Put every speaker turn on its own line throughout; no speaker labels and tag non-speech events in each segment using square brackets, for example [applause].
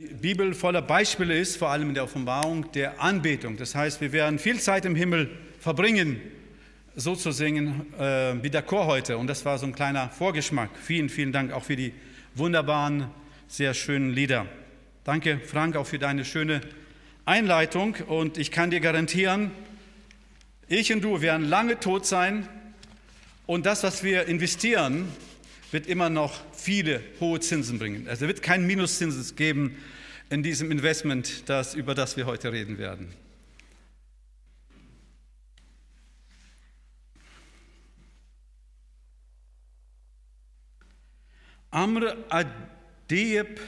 Die Bibel voller Beispiele ist, vor allem in der Offenbarung, der Anbetung. Das heißt, wir werden viel Zeit im Himmel verbringen, so zu singen äh, wie der Chor heute. Und das war so ein kleiner Vorgeschmack. Vielen, vielen Dank auch für die wunderbaren, sehr schönen Lieder. Danke, Frank, auch für deine schöne Einleitung. Und ich kann dir garantieren, ich und du werden lange tot sein. Und das, was wir investieren, wird immer noch viele hohe Zinsen bringen. Also wird kein Minuszinsen geben in diesem Investment, das, über das wir heute reden werden. Amr Adeyeb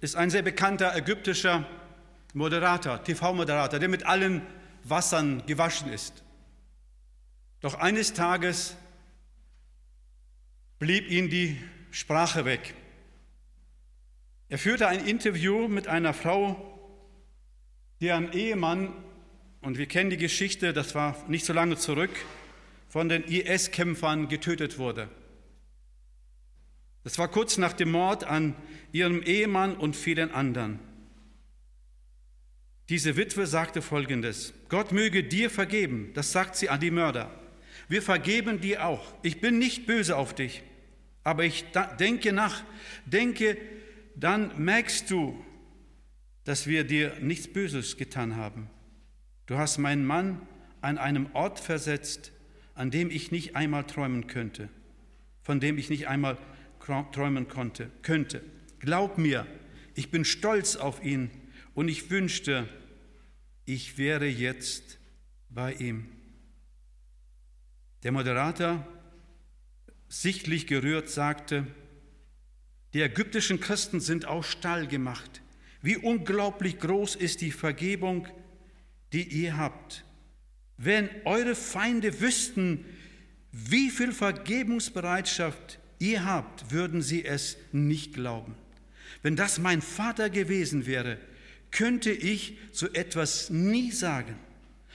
ist ein sehr bekannter ägyptischer Moderator, TV-Moderator, der mit allen Wassern gewaschen ist. Doch eines Tages blieb ihm die Sprache weg. Er führte ein Interview mit einer Frau, deren Ehemann, und wir kennen die Geschichte, das war nicht so lange zurück, von den IS-Kämpfern getötet wurde. Das war kurz nach dem Mord an ihrem Ehemann und vielen anderen. Diese Witwe sagte folgendes, Gott möge dir vergeben, das sagt sie an die Mörder. Wir vergeben dir auch. Ich bin nicht böse auf dich. Aber ich denke nach, denke, dann merkst du, dass wir dir nichts Böses getan haben. Du hast meinen Mann an einem Ort versetzt, an dem ich nicht einmal träumen könnte, von dem ich nicht einmal träumen konnte, könnte. Glaub mir, ich bin stolz auf ihn und ich wünschte, ich wäre jetzt bei ihm. Der Moderator sichtlich gerührt, sagte, die ägyptischen Christen sind aus Stall gemacht. Wie unglaublich groß ist die Vergebung, die ihr habt. Wenn eure Feinde wüssten, wie viel Vergebungsbereitschaft ihr habt, würden sie es nicht glauben. Wenn das mein Vater gewesen wäre, könnte ich so etwas nie sagen.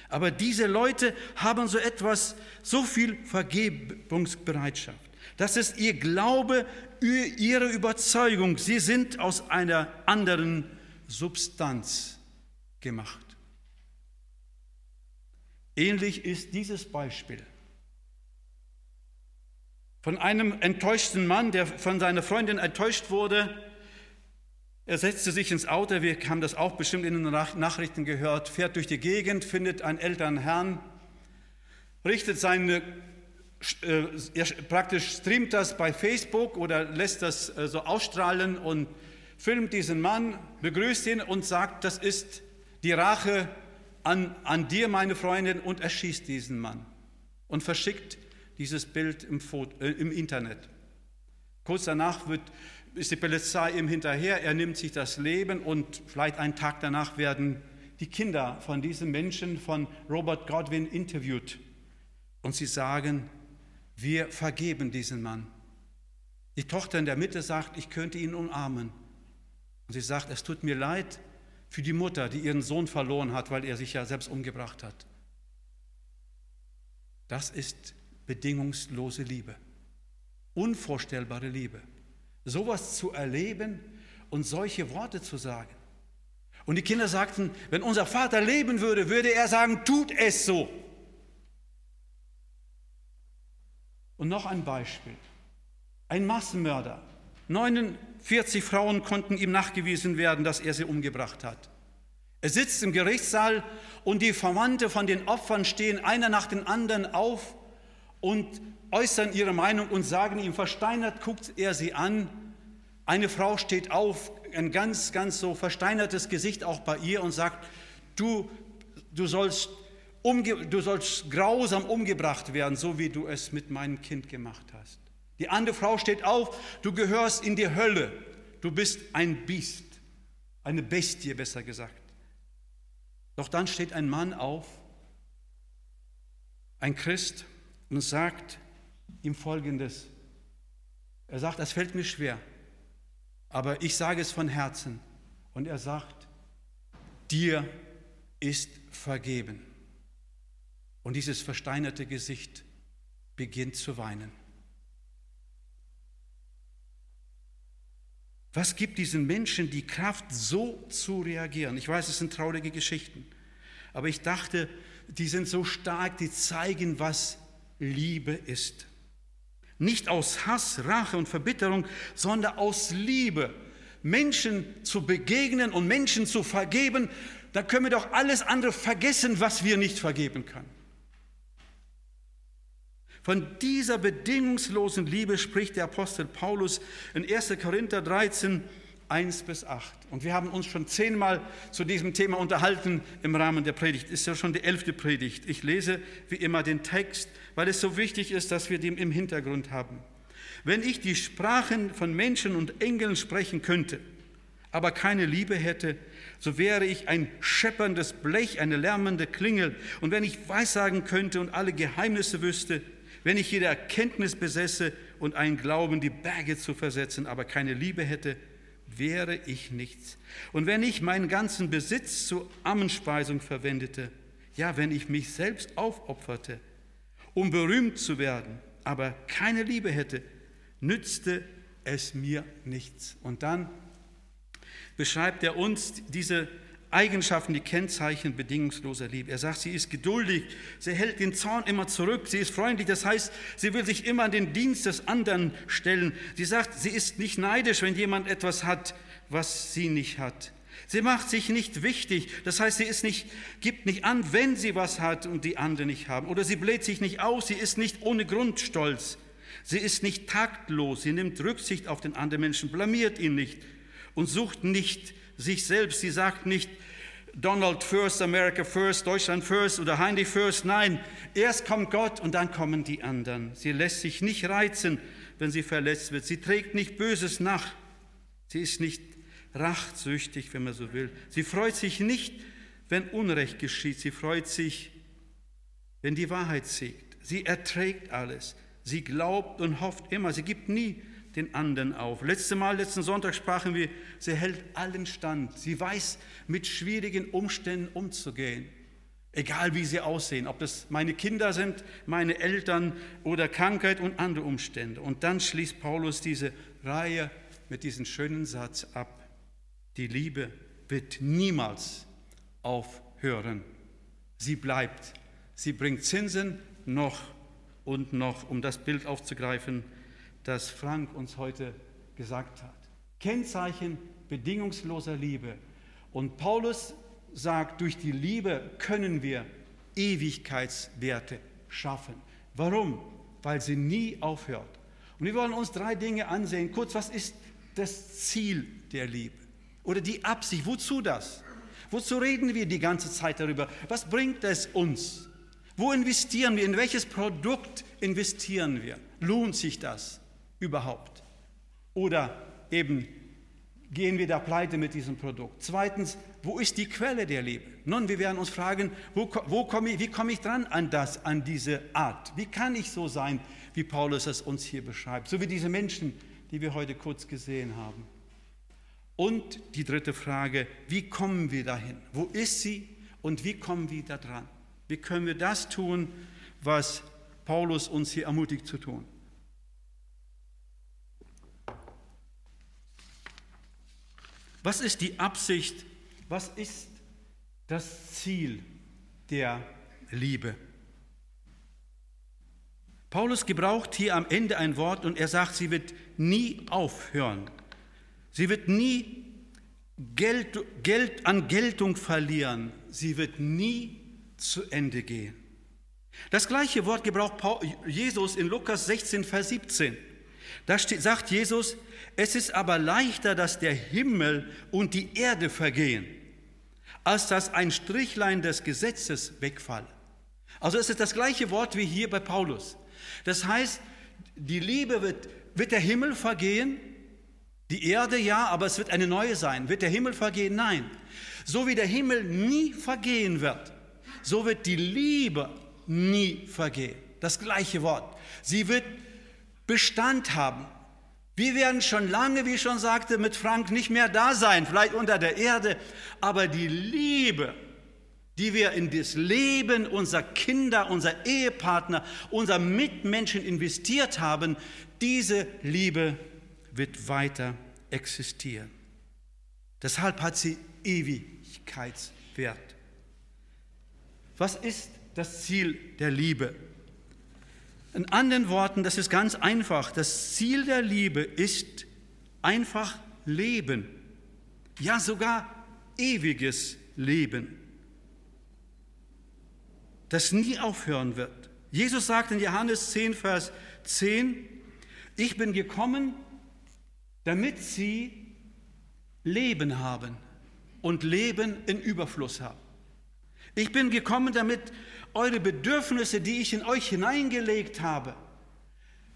Aber diese Leute haben so etwas, so viel Vergebungsbereitschaft. Das ist ihr Glaube, ihre Überzeugung. Sie sind aus einer anderen Substanz gemacht. Ähnlich ist dieses Beispiel von einem enttäuschten Mann, der von seiner Freundin enttäuscht wurde. Er setzte sich ins Auto, wir haben das auch bestimmt in den Nachrichten gehört, fährt durch die Gegend, findet einen älteren Herrn, richtet seine äh, praktisch streamt das bei Facebook oder lässt das äh, so ausstrahlen und filmt diesen Mann, begrüßt ihn und sagt, das ist die Rache an, an dir, meine Freundin, und erschießt diesen Mann und verschickt dieses Bild im, Foto, äh, im Internet. Kurz danach wird, ist die Polizei ihm hinterher, er nimmt sich das Leben und vielleicht einen Tag danach werden die Kinder von diesem Menschen, von Robert Godwin, interviewt. Und sie sagen, wir vergeben diesen Mann. Die Tochter in der Mitte sagt, ich könnte ihn umarmen. Und sie sagt, es tut mir leid für die Mutter, die ihren Sohn verloren hat, weil er sich ja selbst umgebracht hat. Das ist bedingungslose Liebe, unvorstellbare Liebe. Sowas zu erleben und solche Worte zu sagen. Und die Kinder sagten, wenn unser Vater leben würde, würde er sagen, tut es so. Und noch ein Beispiel. Ein Massenmörder. 49 Frauen konnten ihm nachgewiesen werden, dass er sie umgebracht hat. Er sitzt im Gerichtssaal und die Verwandte von den Opfern stehen einer nach dem anderen auf und äußern ihre Meinung und sagen ihm, versteinert guckt er sie an. Eine Frau steht auf, ein ganz, ganz so versteinertes Gesicht auch bei ihr und sagt, du, du sollst du sollst grausam umgebracht werden, so wie du es mit meinem Kind gemacht hast. Die andere Frau steht auf, du gehörst in die Hölle, du bist ein Biest, eine Bestie besser gesagt. Doch dann steht ein Mann auf, ein Christ, und sagt ihm Folgendes. Er sagt, das fällt mir schwer, aber ich sage es von Herzen. Und er sagt, dir ist vergeben. Und dieses versteinerte Gesicht beginnt zu weinen. Was gibt diesen Menschen die Kraft, so zu reagieren? Ich weiß, es sind traurige Geschichten, aber ich dachte, die sind so stark, die zeigen, was Liebe ist. Nicht aus Hass, Rache und Verbitterung, sondern aus Liebe. Menschen zu begegnen und Menschen zu vergeben, da können wir doch alles andere vergessen, was wir nicht vergeben können. Von dieser bedingungslosen Liebe spricht der Apostel Paulus in 1. Korinther 13, 1 bis 8. Und wir haben uns schon zehnmal zu diesem Thema unterhalten im Rahmen der Predigt. Ist ja schon die elfte Predigt. Ich lese wie immer den Text, weil es so wichtig ist, dass wir den im Hintergrund haben. Wenn ich die Sprachen von Menschen und Engeln sprechen könnte, aber keine Liebe hätte, so wäre ich ein schepperndes Blech, eine lärmende Klingel. Und wenn ich weissagen könnte und alle Geheimnisse wüsste, wenn ich jede Erkenntnis besäße und einen Glauben, die Berge zu versetzen, aber keine Liebe hätte, wäre ich nichts. Und wenn ich meinen ganzen Besitz zur Ammenspeisung verwendete, ja, wenn ich mich selbst aufopferte, um berühmt zu werden, aber keine Liebe hätte, nützte es mir nichts. Und dann beschreibt er uns diese Eigenschaften, die Kennzeichen bedingungsloser Liebe. Er sagt, sie ist geduldig, sie hält den Zorn immer zurück, sie ist freundlich, das heißt, sie will sich immer an den Dienst des anderen stellen. Sie sagt, sie ist nicht neidisch, wenn jemand etwas hat, was sie nicht hat. Sie macht sich nicht wichtig, das heißt, sie ist nicht, gibt nicht an, wenn sie was hat und die anderen nicht haben. Oder sie bläht sich nicht aus, sie ist nicht ohne Grund stolz. Sie ist nicht taktlos, sie nimmt Rücksicht auf den anderen Menschen, blamiert ihn nicht und sucht nicht sich selbst. Sie sagt nicht, Donald first, America first, Deutschland first oder Heinrich first. Nein, erst kommt Gott und dann kommen die anderen. Sie lässt sich nicht reizen, wenn sie verletzt wird. Sie trägt nicht Böses nach. Sie ist nicht rachsüchtig, wenn man so will. Sie freut sich nicht, wenn Unrecht geschieht. Sie freut sich, wenn die Wahrheit siegt. Sie erträgt alles. Sie glaubt und hofft immer. Sie gibt nie den anderen auf. Letztes Mal, letzten Sonntag sprachen wir, sie hält allen stand. Sie weiß, mit schwierigen Umständen umzugehen. Egal wie sie aussehen, ob das meine Kinder sind, meine Eltern oder Krankheit und andere Umstände. Und dann schließt Paulus diese Reihe mit diesem schönen Satz ab. Die Liebe wird niemals aufhören. Sie bleibt. Sie bringt Zinsen noch und noch, um das Bild aufzugreifen, das Frank uns heute gesagt hat. Kennzeichen bedingungsloser Liebe. Und Paulus sagt, durch die Liebe können wir Ewigkeitswerte schaffen. Warum? Weil sie nie aufhört. Und wir wollen uns drei Dinge ansehen. Kurz, was ist das Ziel der Liebe? Oder die Absicht? Wozu das? Wozu reden wir die ganze Zeit darüber? Was bringt es uns? Wo investieren wir? In welches Produkt investieren wir? Lohnt sich das? Überhaupt? Oder eben gehen wir da pleite mit diesem Produkt? Zweitens, wo ist die Quelle der Liebe? Nun, wir werden uns fragen, wo, wo komme ich, wie komme ich dran an das, an diese Art? Wie kann ich so sein, wie Paulus es uns hier beschreibt? So wie diese Menschen, die wir heute kurz gesehen haben. Und die dritte Frage, wie kommen wir dahin? Wo ist sie und wie kommen wir da dran? Wie können wir das tun, was Paulus uns hier ermutigt zu tun? Was ist die Absicht? Was ist das Ziel der Liebe? Paulus gebraucht hier am Ende ein Wort und er sagt, sie wird nie aufhören. Sie wird nie Geld, Geld an Geltung verlieren. Sie wird nie zu Ende gehen. Das gleiche Wort gebraucht Jesus in Lukas 16, Vers 17. Da steht, sagt Jesus, es ist aber leichter, dass der Himmel und die Erde vergehen, als dass ein Strichlein des Gesetzes wegfalle. Also es ist das gleiche Wort wie hier bei Paulus. Das heißt, die Liebe wird, wird der Himmel vergehen, die Erde ja, aber es wird eine neue sein. Wird der Himmel vergehen? Nein. So wie der Himmel nie vergehen wird, so wird die Liebe nie vergehen. Das gleiche Wort. Sie wird Bestand haben. Wir werden schon lange, wie ich schon sagte, mit Frank nicht mehr da sein, vielleicht unter der Erde, aber die Liebe, die wir in das Leben unserer Kinder, unserer Ehepartner, unserer Mitmenschen investiert haben, diese Liebe wird weiter existieren. Deshalb hat sie Ewigkeitswert. Was ist das Ziel der Liebe? In anderen Worten, das ist ganz einfach. Das Ziel der Liebe ist einfach Leben. Ja, sogar ewiges Leben. Das nie aufhören wird. Jesus sagt in Johannes 10, Vers 10, ich bin gekommen, damit sie Leben haben und Leben in Überfluss haben. Ich bin gekommen, damit eure Bedürfnisse, die ich in euch hineingelegt habe,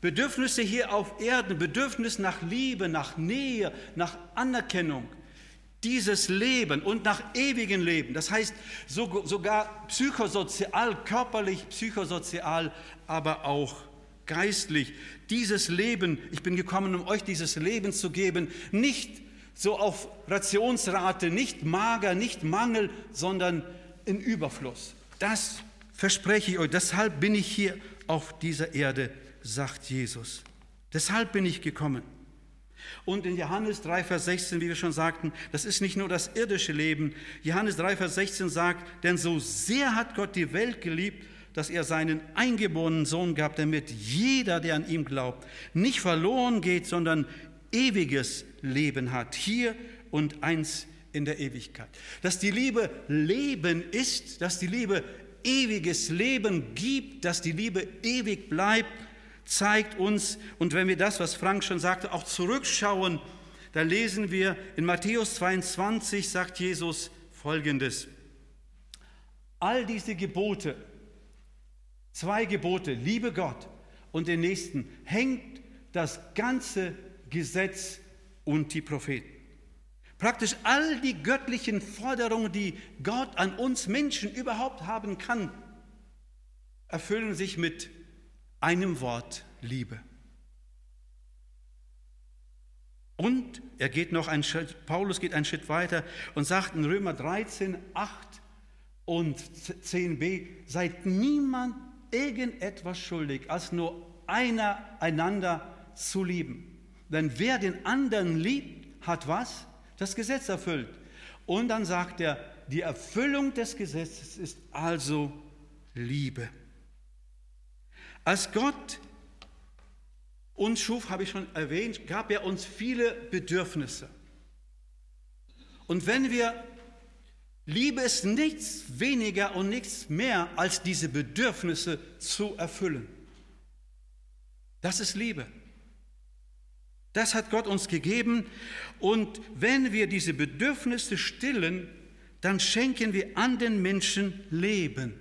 Bedürfnisse hier auf Erden, Bedürfnis nach Liebe, nach Nähe, nach Anerkennung, dieses Leben und nach ewigem Leben, das heißt sogar psychosozial, körperlich, psychosozial, aber auch geistlich, dieses Leben, ich bin gekommen, um euch dieses Leben zu geben, nicht so auf Rationsrate, nicht mager, nicht Mangel, sondern in Überfluss. Das verspreche ich euch. Deshalb bin ich hier auf dieser Erde, sagt Jesus. Deshalb bin ich gekommen. Und in Johannes 3, Vers 16, wie wir schon sagten, das ist nicht nur das irdische Leben. Johannes 3, Vers 16 sagt, denn so sehr hat Gott die Welt geliebt, dass er seinen eingeborenen Sohn gab, damit jeder, der an ihm glaubt, nicht verloren geht, sondern ewiges Leben hat, hier und eins in der Ewigkeit. Dass die Liebe Leben ist, dass die Liebe ewiges Leben gibt, dass die Liebe ewig bleibt, zeigt uns, und wenn wir das, was Frank schon sagte, auch zurückschauen, da lesen wir in Matthäus 22, sagt Jesus folgendes. All diese Gebote, zwei Gebote, liebe Gott und den Nächsten, hängt das ganze Gesetz und die Propheten. Praktisch all die göttlichen Forderungen, die Gott an uns Menschen überhaupt haben kann, erfüllen sich mit einem Wort Liebe. Und er geht noch einen Schritt, Paulus geht einen Schritt weiter und sagt in Römer 13, 8 und 10b, seid niemand irgendetwas schuldig, als nur einer einander zu lieben. Denn wer den anderen liebt, hat was? Das Gesetz erfüllt. Und dann sagt er, die Erfüllung des Gesetzes ist also Liebe. Als Gott uns schuf, habe ich schon erwähnt, gab er uns viele Bedürfnisse. Und wenn wir, Liebe ist nichts weniger und nichts mehr, als diese Bedürfnisse zu erfüllen. Das ist Liebe. Das hat Gott uns gegeben. Und wenn wir diese Bedürfnisse stillen, dann schenken wir anderen Menschen Leben.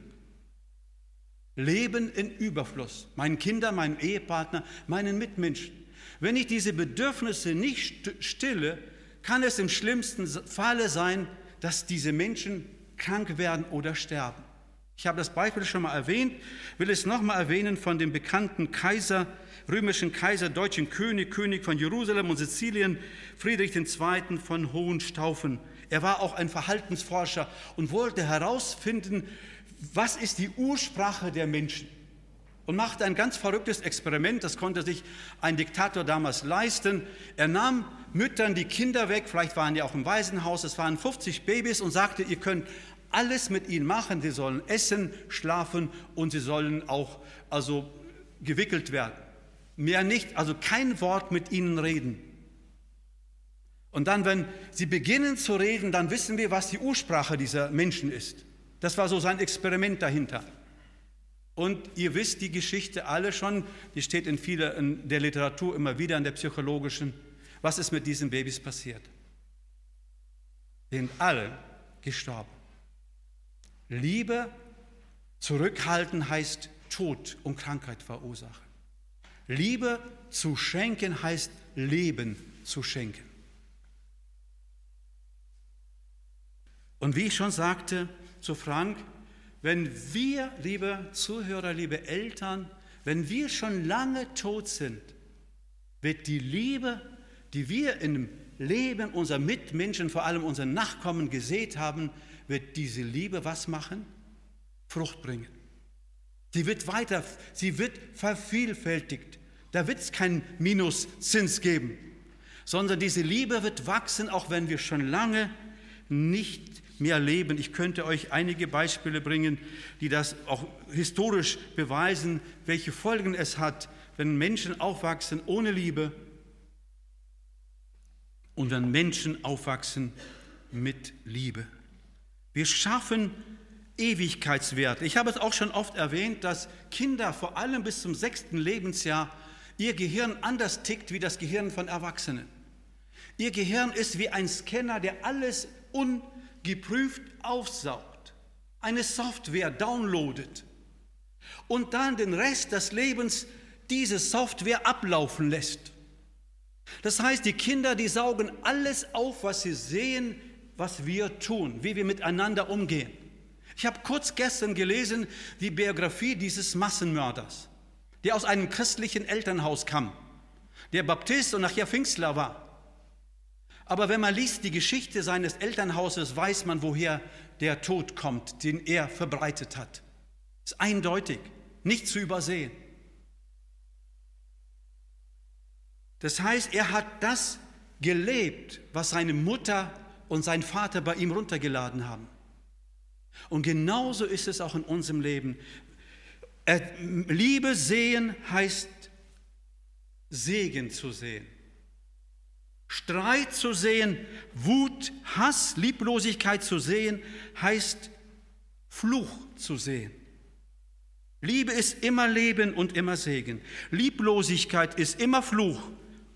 Leben in Überfluss. Meinen Kindern, meinem Ehepartner, meinen Mitmenschen. Wenn ich diese Bedürfnisse nicht stille, kann es im schlimmsten Falle sein, dass diese Menschen krank werden oder sterben. Ich habe das Beispiel schon mal erwähnt, will es nochmal erwähnen von dem bekannten Kaiser römischen Kaiser, deutschen König, König von Jerusalem und Sizilien, Friedrich II. von Hohenstaufen. Er war auch ein Verhaltensforscher und wollte herausfinden, was ist die Ursprache der Menschen. Und machte ein ganz verrücktes Experiment, das konnte sich ein Diktator damals leisten. Er nahm Müttern die Kinder weg, vielleicht waren die auch im Waisenhaus, es waren 50 Babys und sagte, ihr könnt alles mit ihnen machen, sie sollen essen, schlafen und sie sollen auch also gewickelt werden. Mehr nicht, also kein Wort mit ihnen reden. Und dann, wenn sie beginnen zu reden, dann wissen wir, was die Ursprache dieser Menschen ist. Das war so sein Experiment dahinter. Und ihr wisst die Geschichte alle schon, die steht in vieler in der Literatur immer wieder, in der psychologischen. Was ist mit diesen Babys passiert? Sind alle gestorben. Liebe zurückhalten heißt Tod und Krankheit verursachen. Liebe zu schenken heißt Leben zu schenken. Und wie ich schon sagte zu Frank, wenn wir, liebe Zuhörer, liebe Eltern, wenn wir schon lange tot sind, wird die Liebe, die wir im Leben unserer Mitmenschen, vor allem unseren Nachkommen gesät haben, wird diese Liebe was machen? Frucht bringen. Sie wird weiter, sie wird vervielfältigt. Da wird es keinen Minuszins geben, sondern diese Liebe wird wachsen, auch wenn wir schon lange nicht mehr leben. Ich könnte euch einige Beispiele bringen, die das auch historisch beweisen, welche Folgen es hat, wenn Menschen aufwachsen ohne Liebe und wenn Menschen aufwachsen mit Liebe. Wir schaffen Ewigkeitswerte. Ich habe es auch schon oft erwähnt, dass Kinder vor allem bis zum sechsten Lebensjahr ihr Gehirn anders tickt wie das Gehirn von Erwachsenen. Ihr Gehirn ist wie ein Scanner, der alles ungeprüft aufsaugt, eine Software downloadet und dann den Rest des Lebens diese Software ablaufen lässt. Das heißt, die Kinder, die saugen alles auf, was sie sehen, was wir tun, wie wir miteinander umgehen. Ich habe kurz gestern gelesen die Biografie dieses Massenmörders, der aus einem christlichen Elternhaus kam, der Baptist und nachher Pfingstler war. Aber wenn man liest die Geschichte seines Elternhauses, weiß man, woher der Tod kommt, den er verbreitet hat. Ist eindeutig, nicht zu übersehen. Das heißt, er hat das gelebt, was seine Mutter und sein Vater bei ihm runtergeladen haben. Und genauso ist es auch in unserem Leben. Liebe sehen heißt Segen zu sehen. Streit zu sehen, Wut, Hass, Lieblosigkeit zu sehen, heißt Fluch zu sehen. Liebe ist immer Leben und immer Segen. Lieblosigkeit ist immer Fluch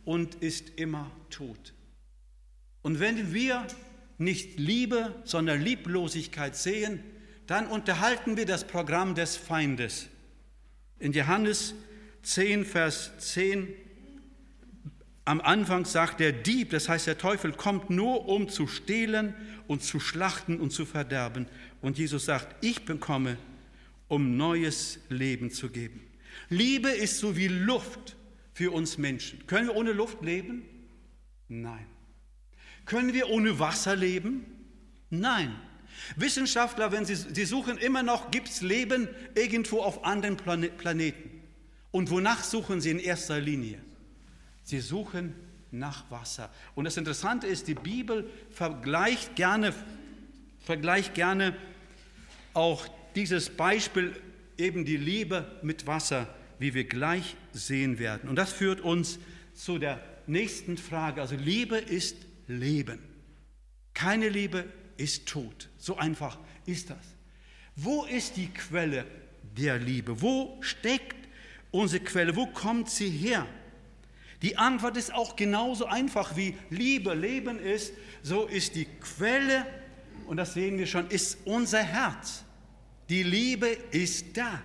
und ist immer Tod. Und wenn wir nicht Liebe, sondern Lieblosigkeit sehen, dann unterhalten wir das Programm des Feindes. In Johannes 10, Vers 10 am Anfang sagt der Dieb, das heißt der Teufel, kommt nur um zu stehlen und zu schlachten und zu verderben. Und Jesus sagt, ich bekomme, um neues Leben zu geben. Liebe ist so wie Luft für uns Menschen. Können wir ohne Luft leben? Nein. Können wir ohne Wasser leben? Nein. Wissenschaftler, wenn sie, sie suchen immer noch, gibt es Leben irgendwo auf anderen Planeten. Und wonach suchen sie in erster Linie? Sie suchen nach Wasser. Und das Interessante ist, die Bibel vergleicht gerne, vergleicht gerne auch dieses Beispiel, eben die Liebe mit Wasser, wie wir gleich sehen werden. Und das führt uns zu der nächsten Frage. Also Liebe ist Leben. Keine Liebe ist Tod. So einfach ist das. Wo ist die Quelle der Liebe? Wo steckt unsere Quelle? Wo kommt sie her? Die Antwort ist auch genauso einfach wie Liebe Leben ist, so ist die Quelle, und das sehen wir schon, ist unser Herz. Die Liebe ist da.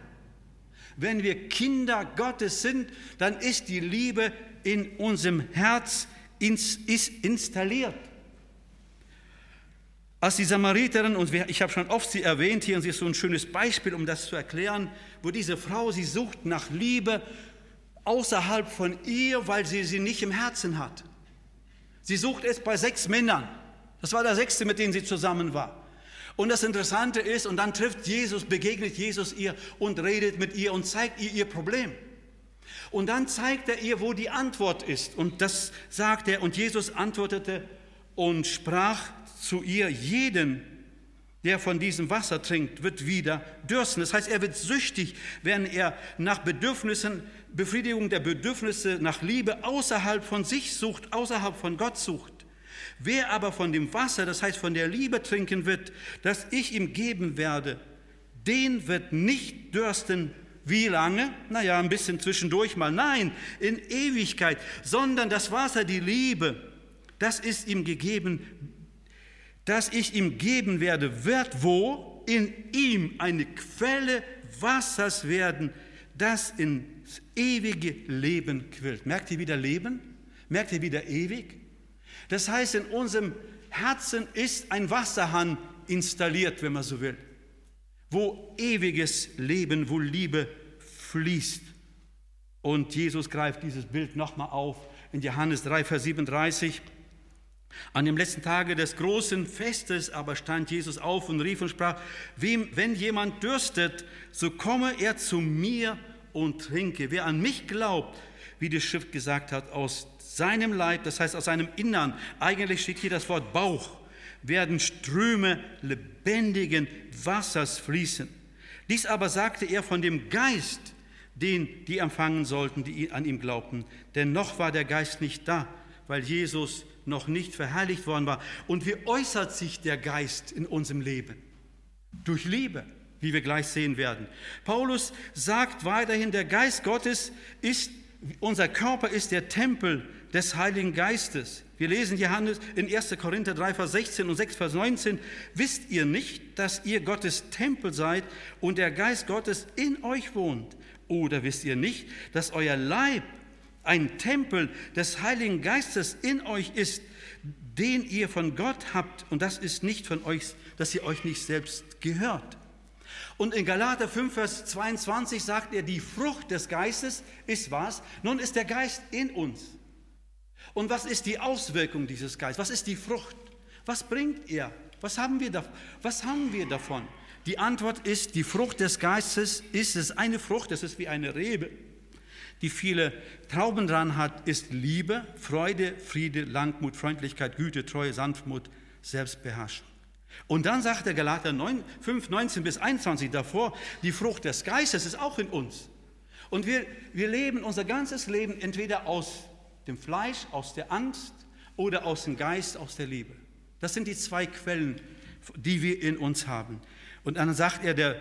Wenn wir Kinder Gottes sind, dann ist die Liebe in unserem Herz installiert. Als die Samariterin, und ich habe schon oft sie erwähnt hier, und sie ist so ein schönes Beispiel, um das zu erklären, wo diese Frau, sie sucht nach Liebe außerhalb von ihr, weil sie sie nicht im Herzen hat. Sie sucht es bei sechs Männern. Das war der sechste, mit dem sie zusammen war. Und das Interessante ist, und dann trifft Jesus, begegnet Jesus ihr und redet mit ihr und zeigt ihr ihr Problem. Und dann zeigt er ihr, wo die Antwort ist. Und das sagt er. Und Jesus antwortete und sprach zu ihr, jeden, der von diesem Wasser trinkt, wird wieder dürsten. Das heißt, er wird süchtig, wenn er nach Bedürfnissen, Befriedigung der Bedürfnisse nach Liebe außerhalb von sich sucht, außerhalb von Gott sucht. Wer aber von dem Wasser, das heißt von der Liebe trinken wird, das ich ihm geben werde, den wird nicht dürsten. Wie lange? Naja, ein bisschen zwischendurch mal. Nein, in Ewigkeit, sondern das Wasser, die Liebe, das ist ihm gegeben das ich ihm geben werde, wird wo in ihm eine Quelle Wassers werden, das ins ewige Leben quillt. Merkt ihr wieder Leben? Merkt ihr wieder ewig? Das heißt, in unserem Herzen ist ein Wasserhahn installiert, wenn man so will, wo ewiges Leben, wo Liebe fließt. Und Jesus greift dieses Bild nochmal auf in Johannes 3, Vers 37. An dem letzten Tage des großen Festes aber stand Jesus auf und rief und sprach, wem, wenn jemand dürstet, so komme er zu mir und trinke. Wer an mich glaubt, wie die Schrift gesagt hat, aus seinem Leib, das heißt aus seinem Innern, eigentlich steht hier das Wort Bauch, werden Ströme lebendigen Wassers fließen. Dies aber sagte er von dem Geist, den die empfangen sollten, die an ihm glaubten. Denn noch war der Geist nicht da, weil Jesus noch nicht verherrlicht worden war. Und wie äußert sich der Geist in unserem Leben? Durch Liebe, wie wir gleich sehen werden. Paulus sagt weiterhin, der Geist Gottes ist, unser Körper ist der Tempel des Heiligen Geistes. Wir lesen Johannes in 1. Korinther 3, Vers 16 und 6, Vers 19. Wisst ihr nicht, dass ihr Gottes Tempel seid und der Geist Gottes in euch wohnt? Oder wisst ihr nicht, dass euer Leib ein Tempel des Heiligen Geistes in euch ist, den ihr von Gott habt und das ist nicht von euch, dass ihr euch nicht selbst gehört? Und in Galater 5, Vers 22 sagt er, die Frucht des Geistes ist was? Nun ist der Geist in uns. Und was ist die Auswirkung dieses Geistes? Was ist die Frucht? Was bringt er? Was haben wir, da, was haben wir davon? Die Antwort ist, die Frucht des Geistes ist es eine Frucht, das ist wie eine Rebe, die viele Trauben dran hat, ist Liebe, Freude, Friede, Langmut, Freundlichkeit, Güte, Treue, Sanftmut, Selbstbeherrschung. Und dann sagt der Galater 9, 5, 19 bis 21 davor, die Frucht des Geistes ist auch in uns. Und wir, wir leben unser ganzes Leben entweder aus dem Fleisch, aus der Angst oder aus dem Geist, aus der Liebe. Das sind die zwei Quellen, die wir in uns haben. Und dann sagt er, der,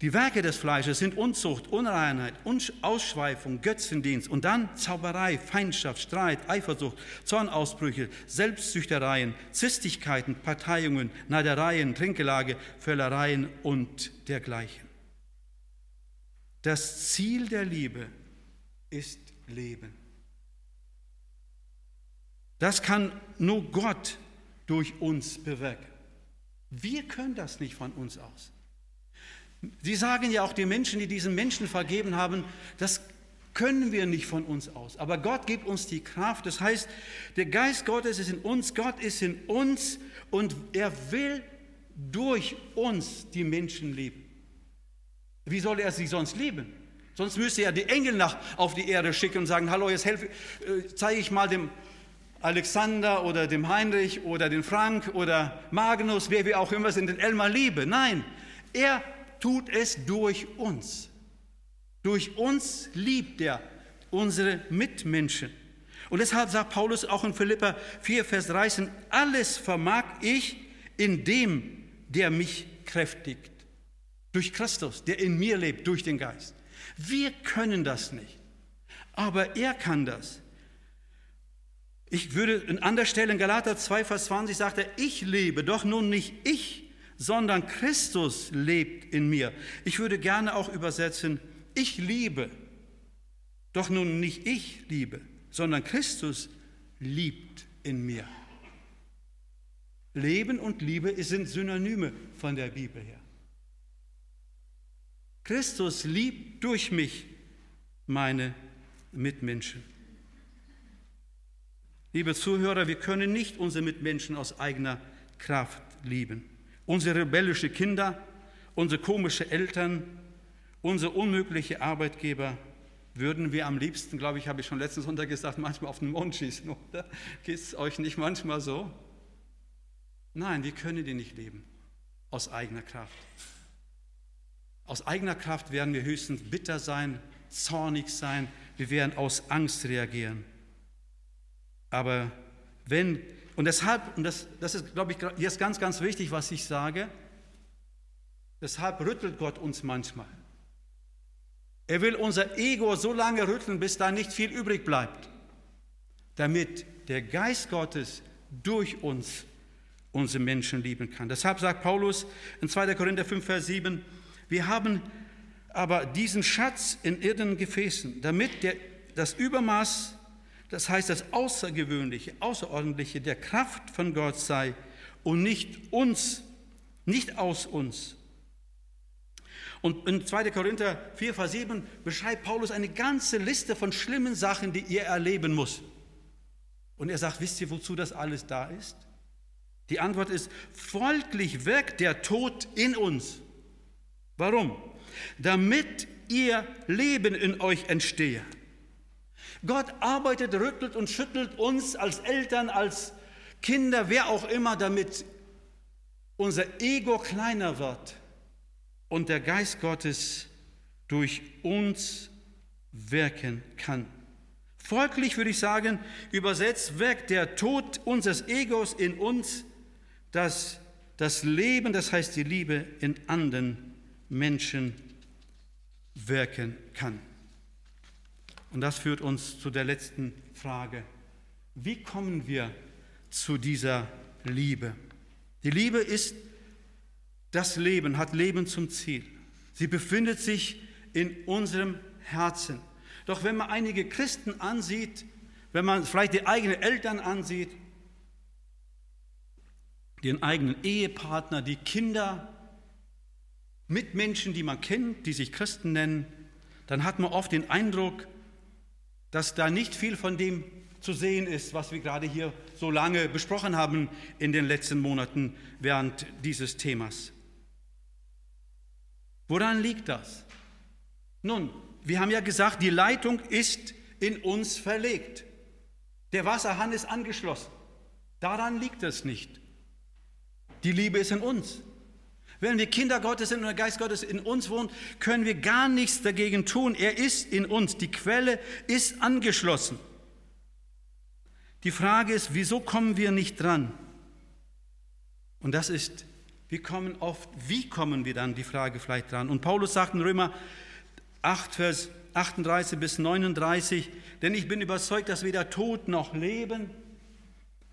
die Werke des Fleisches sind Unzucht, Unreinheit, Ausschweifung, Götzendienst und dann Zauberei, Feindschaft, Streit, Eifersucht, Zornausbrüche, Selbstsüchtereien, Zistigkeiten, Parteiungen, Neidereien, Trinkelage, Völlereien und dergleichen. Das Ziel der Liebe ist Leben. Das kann nur Gott durch uns bewirken. Wir können das nicht von uns aus. Sie sagen ja auch die Menschen, die diesen Menschen vergeben haben, das können wir nicht von uns aus. Aber Gott gibt uns die Kraft. Das heißt, der Geist Gottes ist in uns, Gott ist in uns und er will durch uns die Menschen lieben. Wie soll er sie sonst lieben? Sonst müsste er die Engel nach, auf die Erde schicken und sagen, hallo, jetzt helfe, äh, zeige ich mal dem Alexander oder dem Heinrich oder den Frank oder Magnus, wer wir auch immer sind, den Elmar liebe. Nein, er tut es durch uns. Durch uns liebt er unsere Mitmenschen. Und deshalb sagt Paulus auch in Philippa 4, Vers 13, alles vermag ich in dem, der mich kräftigt. Durch Christus, der in mir lebt, durch den Geist. Wir können das nicht, aber er kann das. Ich würde an anderer Stelle in Galater 2, Vers 20 sagt er, ich lebe, doch nun nicht ich, sondern Christus lebt in mir. Ich würde gerne auch übersetzen, ich liebe, doch nun nicht ich liebe, sondern Christus liebt in mir. Leben und Liebe sind Synonyme von der Bibel her. Christus liebt durch mich meine Mitmenschen. Liebe Zuhörer, wir können nicht unsere Mitmenschen aus eigener Kraft lieben. Unsere rebellische Kinder, unsere komischen Eltern, unsere unmögliche Arbeitgeber würden wir am liebsten, glaube ich, habe ich schon letzten Sonntag gesagt, manchmal auf den Mond schießen, oder? Geht es euch nicht manchmal so? Nein, wir können die nicht leben aus eigener Kraft. Aus eigener Kraft werden wir höchstens bitter sein, zornig sein, wir werden aus Angst reagieren. Aber wenn, und deshalb, und das, das ist, glaube ich, jetzt ganz, ganz wichtig, was ich sage, deshalb rüttelt Gott uns manchmal. Er will unser Ego so lange rütteln, bis da nicht viel übrig bleibt, damit der Geist Gottes durch uns unsere Menschen lieben kann. Deshalb sagt Paulus in 2. Korinther 5, Vers 7, wir haben aber diesen Schatz in irdenen Gefäßen, damit der, das Übermaß das heißt, das Außergewöhnliche, Außerordentliche der Kraft von Gott sei und nicht uns, nicht aus uns. Und in 2. Korinther 4, Vers 7 beschreibt Paulus eine ganze Liste von schlimmen Sachen, die er erleben muss. Und er sagt, wisst ihr, wozu das alles da ist? Die Antwort ist, folglich wirkt der Tod in uns. Warum? Damit ihr Leben in euch entstehe. Gott arbeitet, rüttelt und schüttelt uns als Eltern, als Kinder, wer auch immer, damit unser Ego kleiner wird und der Geist Gottes durch uns wirken kann. Folglich würde ich sagen, übersetzt wirkt der Tod unseres Egos in uns, dass das Leben, das heißt die Liebe, in anderen Menschen wirken kann. Und das führt uns zu der letzten Frage. Wie kommen wir zu dieser Liebe? Die Liebe ist das Leben, hat Leben zum Ziel. Sie befindet sich in unserem Herzen. Doch wenn man einige Christen ansieht, wenn man vielleicht die eigenen Eltern ansieht, den eigenen Ehepartner, die Kinder, Mitmenschen, die man kennt, die sich Christen nennen, dann hat man oft den Eindruck, dass da nicht viel von dem zu sehen ist, was wir gerade hier so lange besprochen haben in den letzten Monaten während dieses Themas. Woran liegt das? Nun, wir haben ja gesagt, die Leitung ist in uns verlegt. Der Wasserhahn ist angeschlossen. Daran liegt es nicht. Die Liebe ist in uns. Wenn wir Kinder Gottes sind und der Geist Gottes in uns wohnt, können wir gar nichts dagegen tun. Er ist in uns. Die Quelle ist angeschlossen. Die Frage ist, wieso kommen wir nicht dran? Und das ist, wir kommen oft, wie kommen wir dann, die Frage vielleicht dran. Und Paulus sagt in Römer 8, Vers 38 bis 39, denn ich bin überzeugt, dass weder Tod noch Leben,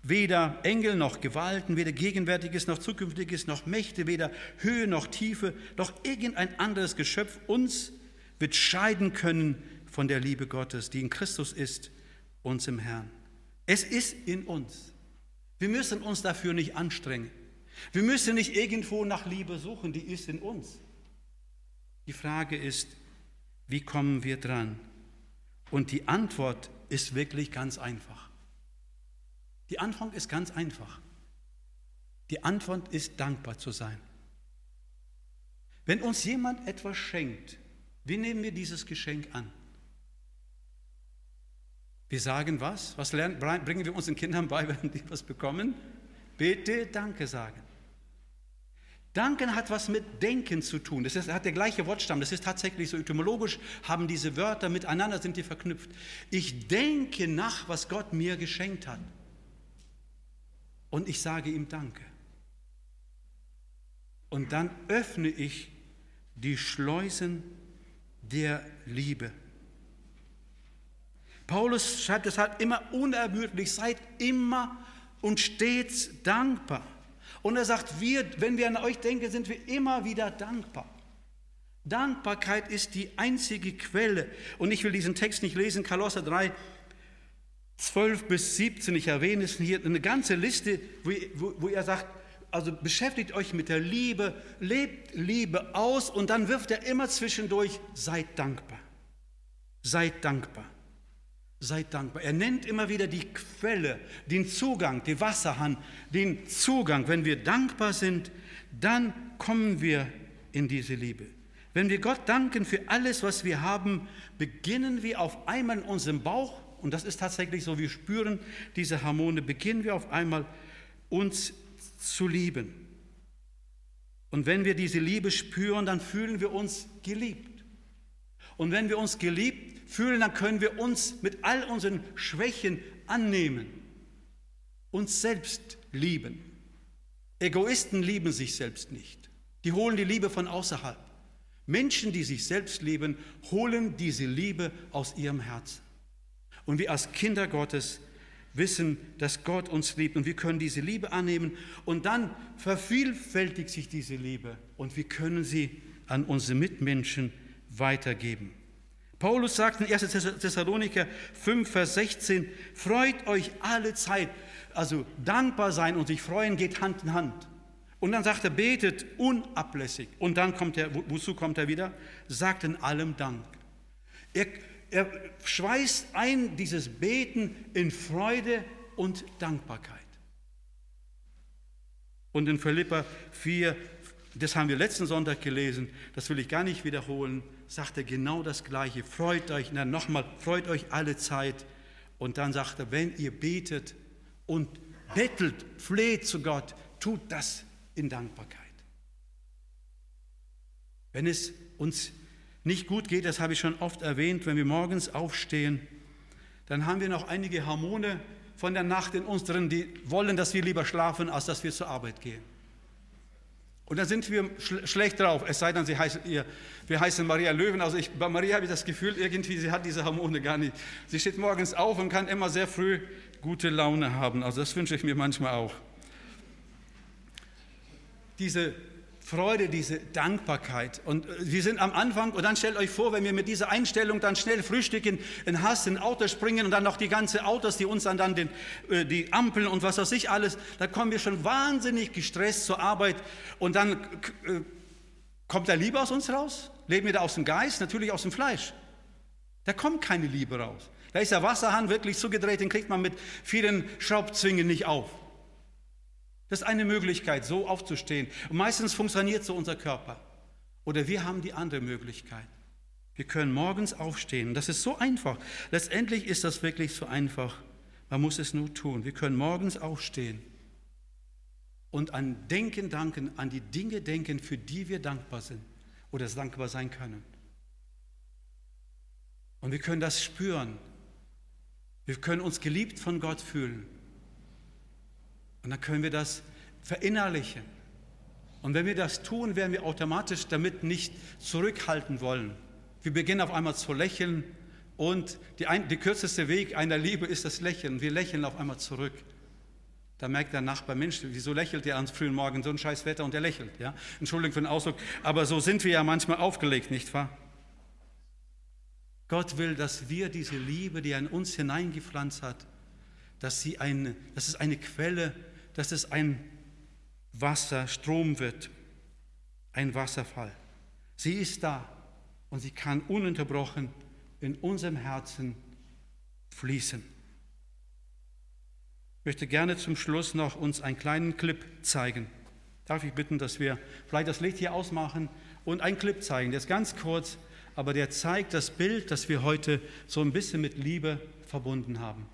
Weder Engel noch Gewalten, weder Gegenwärtiges noch Zukünftiges noch Mächte, weder Höhe noch Tiefe, noch irgendein anderes Geschöpf uns wird scheiden können von der Liebe Gottes, die in Christus ist, uns im Herrn. Es ist in uns. Wir müssen uns dafür nicht anstrengen. Wir müssen nicht irgendwo nach Liebe suchen, die ist in uns. Die Frage ist, wie kommen wir dran? Und die Antwort ist wirklich ganz einfach. Die Antwort ist ganz einfach. Die Antwort ist dankbar zu sein. Wenn uns jemand etwas schenkt, wie nehmen wir dieses Geschenk an? Wir sagen was? Was lernen, bringen wir unseren Kindern bei, [laughs] wenn die was bekommen? Bitte Danke sagen. Danken hat was mit Denken zu tun. Das ist, hat der gleiche Wortstamm. Das ist tatsächlich so etymologisch, haben diese Wörter miteinander, sind die verknüpft. Ich denke nach, was Gott mir geschenkt hat und ich sage ihm Danke. Und dann öffne ich die Schleusen der Liebe. Paulus schreibt deshalb immer unermüdlich, seid immer und stets dankbar. Und er sagt, wir, wenn wir an euch denken, sind wir immer wieder dankbar. Dankbarkeit ist die einzige Quelle. Und ich will diesen Text nicht lesen, Kolosser 3, 12 bis 17, ich erwähne es hier, eine ganze Liste, wo, wo, wo er sagt, also beschäftigt euch mit der Liebe, lebt Liebe aus und dann wirft er immer zwischendurch, seid dankbar. Seid dankbar. Seid dankbar. Er nennt immer wieder die Quelle, den Zugang, den Wasserhahn, den Zugang. Wenn wir dankbar sind, dann kommen wir in diese Liebe. Wenn wir Gott danken für alles, was wir haben, beginnen wir auf einmal in unserem Bauch und das ist tatsächlich so, wir spüren diese Harmonie, beginnen wir auf einmal uns zu lieben. Und wenn wir diese Liebe spüren, dann fühlen wir uns geliebt. Und wenn wir uns geliebt fühlen, dann können wir uns mit all unseren Schwächen annehmen, uns selbst lieben. Egoisten lieben sich selbst nicht. Die holen die Liebe von außerhalb. Menschen, die sich selbst lieben, holen diese Liebe aus ihrem Herzen. Und wir als Kinder Gottes wissen, dass Gott uns liebt und wir können diese Liebe annehmen und dann vervielfältigt sich diese Liebe und wir können sie an unsere Mitmenschen weitergeben. Paulus sagt in 1. Thessaloniker 5, Vers 16, freut euch alle Zeit. Also dankbar sein und sich freuen geht Hand in Hand. Und dann sagt er, betet unablässig. Und dann kommt er, wozu kommt er wieder? Sagt in allem Dank. Er, er schweißt ein dieses Beten in Freude und Dankbarkeit. Und in Philippa 4, Das haben wir letzten Sonntag gelesen, das will ich gar nicht wiederholen, sagt er genau das Gleiche. Freut euch, dann nochmal, freut euch alle Zeit. Und dann sagt er, wenn ihr betet und bettelt, fleht zu Gott, tut das in Dankbarkeit. Wenn es uns nicht gut geht, das habe ich schon oft erwähnt, wenn wir morgens aufstehen, dann haben wir noch einige Hormone von der Nacht in uns drin, die wollen, dass wir lieber schlafen, als dass wir zur Arbeit gehen. Und dann sind wir schl schlecht drauf, es sei denn, sie heißen, ihr, wir heißen Maria Löwen. Also ich, bei Maria habe ich das Gefühl, irgendwie, sie hat diese Hormone gar nicht. Sie steht morgens auf und kann immer sehr früh gute Laune haben. Also das wünsche ich mir manchmal auch. Diese Freude, diese Dankbarkeit. Und äh, wir sind am Anfang, und dann stellt euch vor, wenn wir mit dieser Einstellung dann schnell frühstücken, in Hass, in Auto springen und dann noch die ganzen Autos, die uns dann, dann den, äh, die Ampeln und was weiß ich alles, da kommen wir schon wahnsinnig gestresst zur Arbeit und dann äh, kommt da Liebe aus uns raus? Leben wir da aus dem Geist? Natürlich aus dem Fleisch. Da kommt keine Liebe raus. Da ist der Wasserhahn wirklich zugedreht, den kriegt man mit vielen Schraubzwingen nicht auf. Das ist eine Möglichkeit, so aufzustehen. Und meistens funktioniert so unser Körper. Oder wir haben die andere Möglichkeit. Wir können morgens aufstehen. Das ist so einfach. Letztendlich ist das wirklich so einfach. Man muss es nur tun. Wir können morgens aufstehen und an Denken danken, an die Dinge denken, für die wir dankbar sind oder dankbar sein können. Und wir können das spüren. Wir können uns geliebt von Gott fühlen. Und dann können wir das verinnerlichen. Und wenn wir das tun, werden wir automatisch damit nicht zurückhalten wollen. Wir beginnen auf einmal zu lächeln und die, ein, kürzeste Weg einer Liebe ist das Lächeln. Wir lächeln auf einmal zurück. Da merkt der Nachbar, Mensch, wieso lächelt der am frühen Morgen so ein scheiß Wetter und er lächelt. Ja? Entschuldigung für den Ausdruck, aber so sind wir ja manchmal aufgelegt, nicht wahr? Gott will, dass wir diese Liebe, die er in uns hineingepflanzt hat, dass, sie eine, dass es eine Quelle, dass es ein Wasserstrom wird, ein Wasserfall. Sie ist da und sie kann ununterbrochen in unserem Herzen fließen. Ich möchte gerne zum Schluss noch uns einen kleinen Clip zeigen. Darf ich bitten, dass wir vielleicht das Licht hier ausmachen und einen Clip zeigen? Der ist ganz kurz, aber der zeigt das Bild, das wir heute so ein bisschen mit Liebe verbunden haben.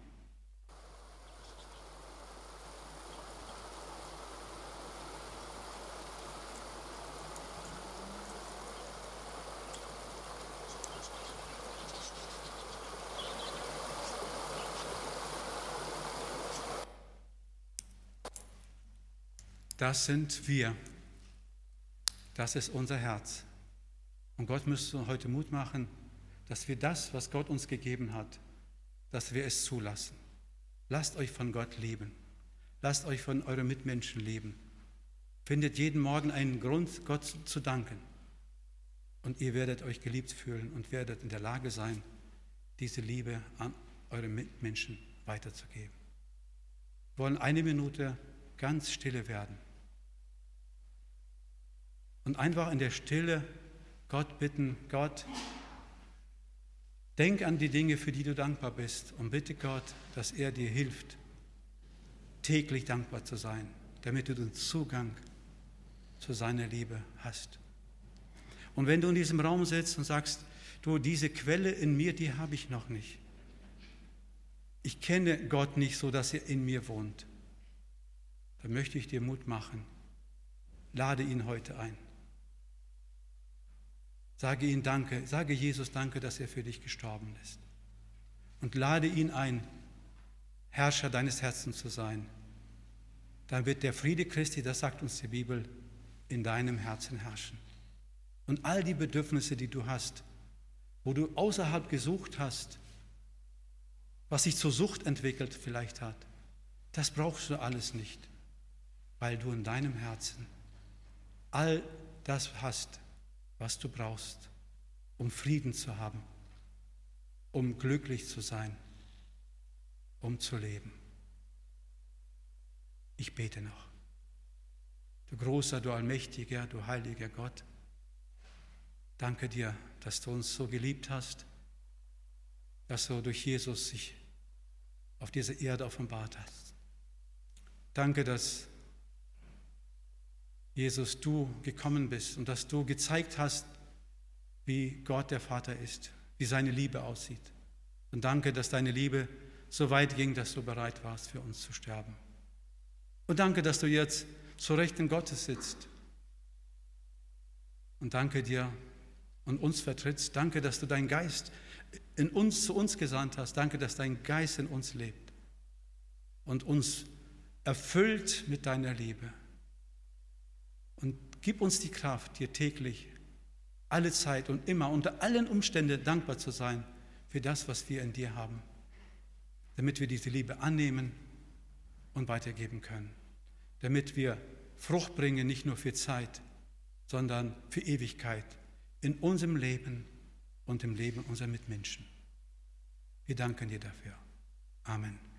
Das sind wir. Das ist unser Herz. Und Gott müsste heute Mut machen, dass wir das, was Gott uns gegeben hat, dass wir es zulassen. Lasst euch von Gott lieben. Lasst euch von euren Mitmenschen lieben. Findet jeden Morgen einen Grund, Gott zu danken. Und ihr werdet euch geliebt fühlen und werdet in der Lage sein, diese Liebe an eure Mitmenschen weiterzugeben. Wir wollen eine Minute ganz stille werden und einfach in der Stille Gott bitten, Gott, denk an die Dinge, für die du dankbar bist und bitte Gott, dass er dir hilft, täglich dankbar zu sein, damit du den Zugang zu seiner Liebe hast. Und wenn du in diesem Raum sitzt und sagst, du, diese Quelle in mir, die habe ich noch nicht. Ich kenne Gott nicht so, dass er in mir wohnt. Dann möchte ich dir Mut machen. Lade ihn heute ein. Sage ihm Danke, sage Jesus Danke, dass er für dich gestorben ist. Und lade ihn ein, Herrscher deines Herzens zu sein. Dann wird der Friede Christi, das sagt uns die Bibel, in deinem Herzen herrschen. Und all die Bedürfnisse, die du hast, wo du außerhalb gesucht hast, was sich zur Sucht entwickelt vielleicht hat, das brauchst du alles nicht, weil du in deinem Herzen all das hast, was du brauchst, um Frieden zu haben, um glücklich zu sein, um zu leben. Ich bete noch. Du großer, du allmächtiger, du heiliger Gott, danke dir, dass du uns so geliebt hast, dass du durch Jesus sich auf dieser Erde offenbart hast. Danke, dass Jesus, du gekommen bist und dass du gezeigt hast, wie Gott der Vater ist, wie seine Liebe aussieht. Und danke, dass deine Liebe so weit ging, dass du bereit warst, für uns zu sterben. Und danke, dass du jetzt zu Rechten Gottes sitzt. Und danke dir und uns vertrittst. Danke, dass du deinen Geist in uns zu uns gesandt hast. Danke, dass dein Geist in uns lebt und uns erfüllt mit deiner Liebe. Gib uns die Kraft, dir täglich, alle Zeit und immer unter allen Umständen dankbar zu sein für das, was wir in dir haben, damit wir diese Liebe annehmen und weitergeben können, damit wir Frucht bringen, nicht nur für Zeit, sondern für Ewigkeit in unserem Leben und im Leben unserer Mitmenschen. Wir danken dir dafür. Amen.